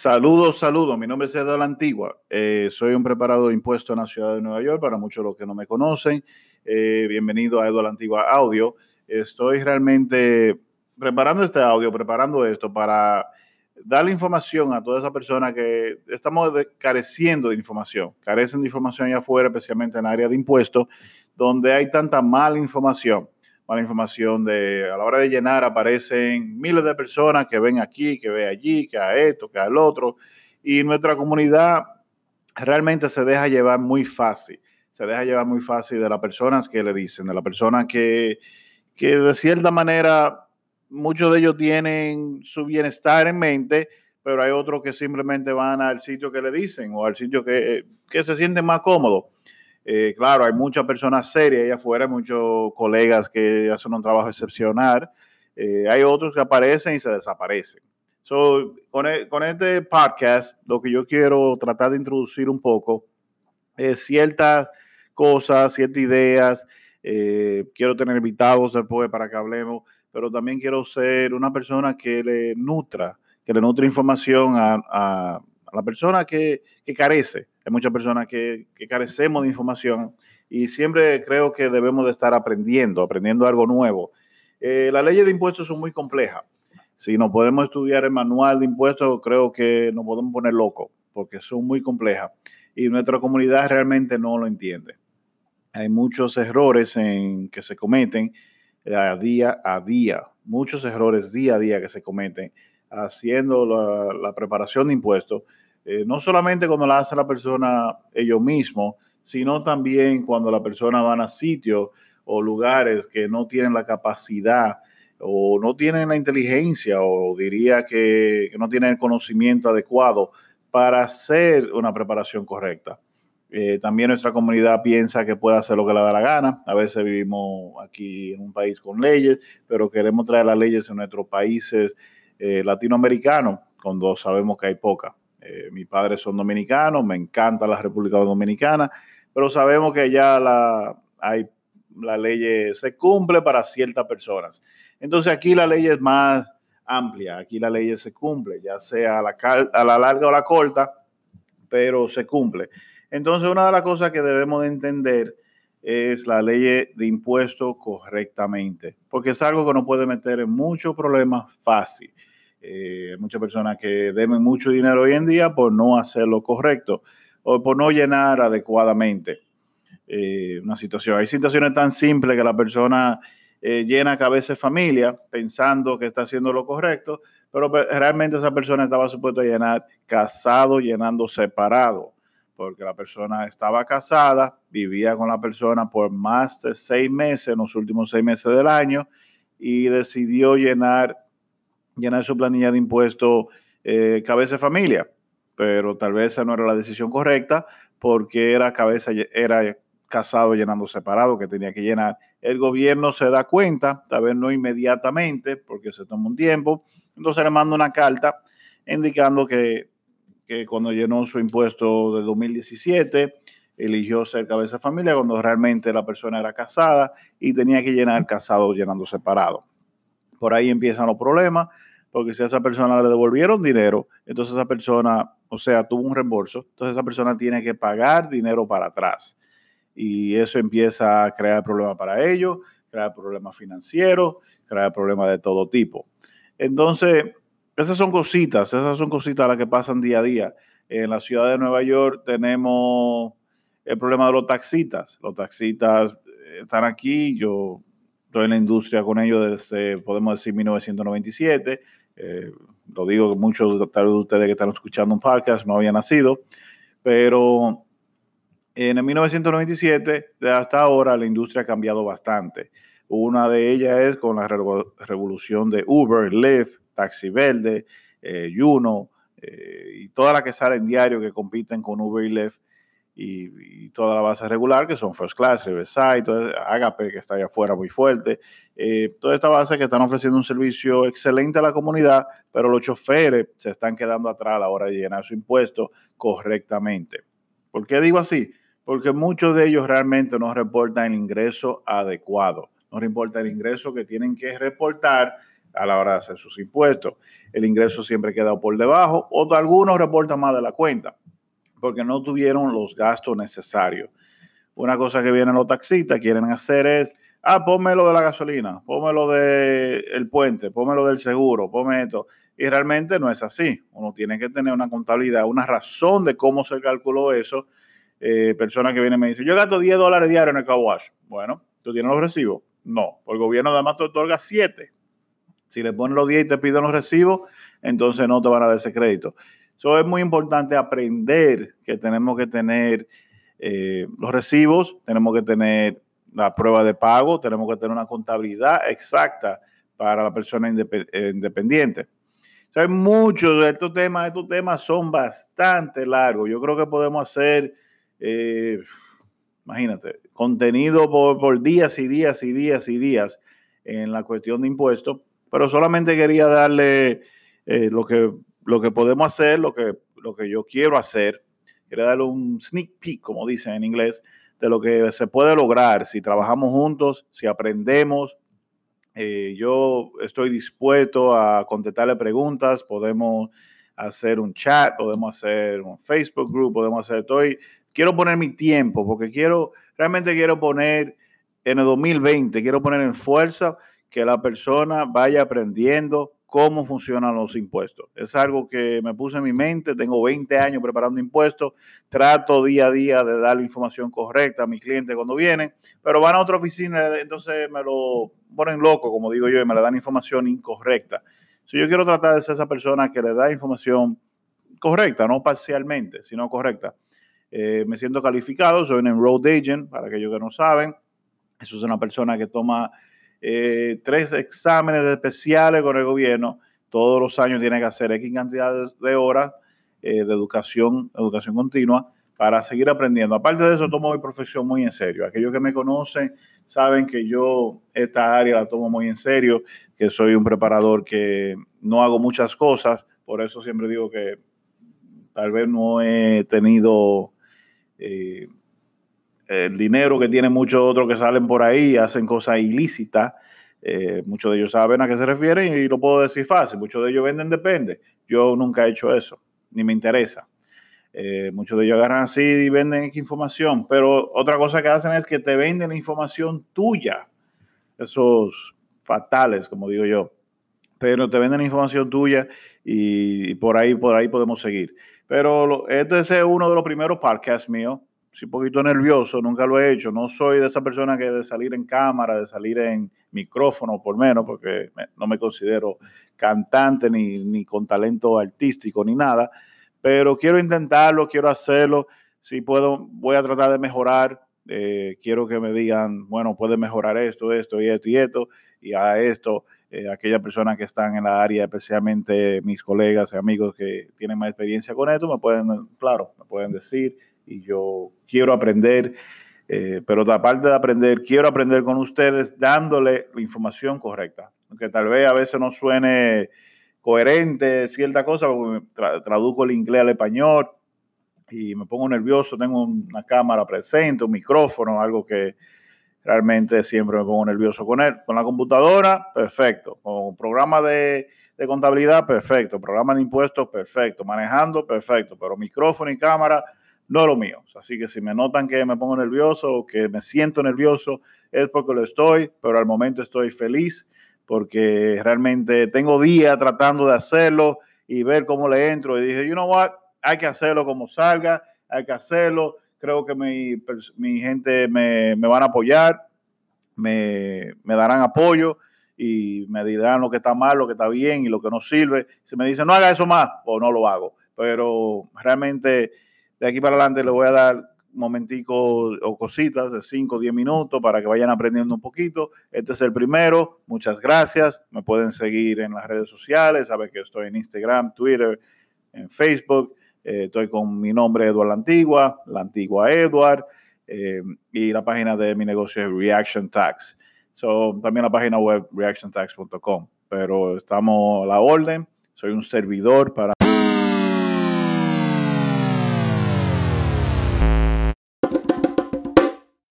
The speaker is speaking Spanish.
Saludos, saludos. Mi nombre es Eduardo Antigua. Eh, soy un preparado de impuestos en la ciudad de Nueva York. Para muchos los que no me conocen, eh, bienvenido a Eduardo Antigua Audio. Estoy realmente preparando este audio, preparando esto para darle información a toda esa persona que estamos careciendo de información, carecen de información allá afuera, especialmente en el área de impuestos, donde hay tanta mala información mala información de a la hora de llenar aparecen miles de personas que ven aquí, que ven allí, que a esto, que al otro. Y nuestra comunidad realmente se deja llevar muy fácil. Se deja llevar muy fácil de las personas que le dicen, de las personas que, que de cierta manera muchos de ellos tienen su bienestar en mente, pero hay otros que simplemente van al sitio que le dicen o al sitio que, que se sienten más cómodos. Eh, claro, hay muchas personas serias allá afuera, muchos colegas que hacen un trabajo excepcional. Eh, hay otros que aparecen y se desaparecen. So, con, e, con, este podcast, lo que yo quiero tratar de introducir un poco es ciertas cosas, ciertas ideas. Eh, quiero tener invitados después para que hablemos, pero también quiero ser una persona que le nutra, que le nutre información a, a la persona que, carece hay muchas personas que, carecemos de información y siempre creo que debemos de estar aprendiendo, aprendiendo algo nuevo. Eh, las leyes de impuestos son muy complejas. Si no podemos estudiar el manual de impuestos, creo que nos podemos poner locos, porque son muy complejas y nuestra comunidad realmente no lo entiende. Hay muchos errores en, que se cometen a día a día, muchos errores día a día que se cometen haciendo la preparación de impuestos eh, no solamente cuando la hace la persona ellos mismos, sino también cuando la persona va a sitios o lugares que no tienen la capacidad o no tienen la inteligencia o diría que, no tienen el conocimiento adecuado para hacer una preparación correcta. Eh, también nuestra comunidad piensa que puede hacer lo que le da la gana. A veces vivimos aquí en un país con leyes, pero queremos traer las leyes en nuestros países eh, latinoamericanos, cuando sabemos que hay pocas. Eh, mis padres son dominicanos, me encanta la República Dominicana, pero sabemos que ya la, hay, la ley se cumple para ciertas personas. Entonces aquí la ley es más amplia, aquí la ley se cumple, ya sea a la, a la larga o la corta, pero se cumple. Entonces una de las cosas que debemos de entender es la ley de impuestos correctamente, porque es algo que nos puede meter en muchos problemas fácil. Eh, muchas personas que deben mucho dinero hoy en día por no hacer lo correcto o por no llenar adecuadamente eh, una situación. Hay situaciones tan simples que la persona eh, llena cabeza de familia pensando que está haciendo lo correcto, pero realmente esa persona estaba supuesto a llenar casado, llenando separado, porque la persona estaba casada, vivía con la persona por más de seis meses, en los últimos seis meses del año, y decidió llenar llenar su planilla de impuestos eh, cabeza de familia, pero tal vez esa no era la decisión correcta porque era cabeza, era casado llenando separado que tenía que llenar. El gobierno se da cuenta, tal vez no inmediatamente porque se toma un tiempo, entonces le manda una carta indicando que, que cuando llenó su impuesto de 2017 eligió ser cabeza de familia cuando realmente la persona era casada y tenía que llenar casado llenando separado. Por ahí empiezan los problemas porque si a esa persona le devolvieron dinero, entonces esa persona, o sea, tuvo un reembolso, entonces esa persona tiene que pagar dinero para atrás. Y eso empieza a crear problemas para ellos, crear problemas financieros, crear problemas de todo tipo. Entonces, esas son cositas, esas son cositas las que pasan día a día. En la ciudad de Nueva York tenemos el problema de los taxistas. Los taxistas están aquí, yo estoy en la industria con ellos desde, podemos decir, 1997. Eh, lo digo que muchos de ustedes que están escuchando un podcast no habían nacido, pero en el 1997 hasta ahora la industria ha cambiado bastante. Una de ellas es con la revolución de Uber, Lyft, Taxi Verde, eh, Juno eh, y todas las que salen diario que compiten con Uber y Lyft y, toda la base regular, que son First Class, Riverside, Agape, que está allá afuera muy fuerte. Eh, toda esta base que están ofreciendo un servicio excelente a la comunidad, pero los choferes se están quedando atrás a la hora de llenar su impuesto correctamente. ¿Por qué digo así? Porque muchos de ellos realmente no reportan el ingreso adecuado, no reportan el ingreso que tienen que reportar a la hora de hacer sus impuestos. El ingreso siempre queda por debajo o algunos reportan más de la cuenta porque no tuvieron los gastos necesarios. Una cosa que vienen los taxistas, quieren hacer es, ah, ponme lo de la gasolina, ponme lo del puente, ponme lo del seguro, ponme esto. Y realmente no es así. Uno tiene que tener una contabilidad, una razón de cómo se calculó eso. Eh, personas que vienen y me dicen, yo gasto 10 dólares diarios en el car. Bueno, ¿tú tienes los recibos? No, el gobierno además te otorga 7. Si le ponen los 10 y te piden los recibos, entonces no te van a dar ese crédito. Eso es muy importante aprender que tenemos que tener eh, los recibos, tenemos que tener la prueba de pago, tenemos que tener una contabilidad exacta para la persona eh, independiente. hay muchos de estos temas, estos temas son bastante largos. Yo creo que podemos hacer, eh, imagínate, contenido por, días y días y días y días en la cuestión de impuestos, pero solamente quería darle lo que lo que podemos hacer, lo que, lo que yo quiero hacer, quiero darle un sneak peek, como dicen en inglés, de lo que se puede lograr si trabajamos juntos, si aprendemos. Eh, yo estoy dispuesto a contestarle preguntas, podemos hacer un chat, podemos hacer un Facebook group, podemos hacer, estoy, quiero poner mi tiempo porque quiero, realmente quiero poner en el 2020, quiero poner en fuerza que la persona vaya aprendiendo cómo funcionan los impuestos. Es algo que me puse en mi mente, tengo 20 años preparando impuestos, trato día a día de dar la información correcta a mis clientes cuando vienen, pero van a otra oficina, entonces me lo ponen loco, como digo yo, y me le dan información incorrecta. Si yo quiero tratar de ser esa persona que le da información correcta, no parcialmente, sino correcta. Eh, me siento calificado, soy un enrolled agent, para aquellos que no saben. Eso es una persona que toma eh, tres exámenes especiales con el gobierno. Todos los años tiene que hacer X cantidad de, horas eh, de educación, educación continua para seguir aprendiendo. Aparte de eso, tomo mi profesión muy en serio. Aquellos que me conocen saben que yo esta área la tomo muy en serio, que soy un preparador que no hago muchas cosas, por eso siempre digo que tal vez no he tenido eh, el dinero que tienen muchos otros que salen por ahí y hacen cosas ilícitas. Eh, muchos de ellos saben a qué se refieren y lo puedo decir fácil. Muchos de ellos venden depende. Yo nunca he hecho eso, ni me interesa. Eh, muchos de ellos agarran así y venden información, pero otra cosa que hacen es que te venden la información tuya. Esos fatales, como digo yo. Pero te venden información tuya y, por ahí, por ahí podemos seguir. Pero este es uno de los primeros podcasts míos soy un poquito nervioso, nunca lo he hecho. No soy de esa persona que de salir en cámara, de salir en micrófono, por menos, porque no me considero cantante ni, ni con talento artístico ni nada. Pero quiero intentarlo, quiero hacerlo. Si puedo, voy a tratar de mejorar. Eh, quiero que me digan, bueno, puede mejorar esto, esto y esto y esto, y a esto. Eh, aquellas personas que están en la área, especialmente mis colegas y amigos que tienen más experiencia con esto, me pueden, claro, me pueden decir y yo quiero aprender, eh, pero aparte de aprender, quiero aprender con ustedes dándole la información correcta, aunque tal vez a veces no suene coherente cierta cosa, porque traduzco el inglés al español y me pongo nervioso, tengo una cámara presente, un micrófono, algo que realmente siempre me pongo nervioso con él. Con la computadora, perfecto. Con programa de, de contabilidad, perfecto. Programa de impuestos, perfecto. Manejando, perfecto. Pero micrófono y cámara, no lo mío. Así que si me notan que me pongo nervioso o que me siento nervioso, es porque lo estoy, pero al momento estoy feliz porque realmente tengo días tratando de hacerlo y ver cómo le entro. Y dije, you know what, hay que hacerlo como salga, hay que hacerlo. Creo que mi, gente me, van a apoyar, me, me darán apoyo y me dirán lo que está mal, lo que está bien y lo que no sirve. Si me dicen, no haga eso más, o no lo hago. Pero realmente de aquí para adelante le voy a dar momenticos o cositas de 5 o 10 minutos para que vayan aprendiendo un poquito. Este es el primero. Muchas gracias. Me pueden seguir en las redes sociales. Saben que estoy en Instagram, Twitter, en Facebook. Eh, estoy con mi nombre Eduardo La Antigua, La Antigua Edward. Eh, y la página de mi negocio es Reaction Tax. So, también la página web reactiontax.com. Pero estamos a la orden. Soy un servidor para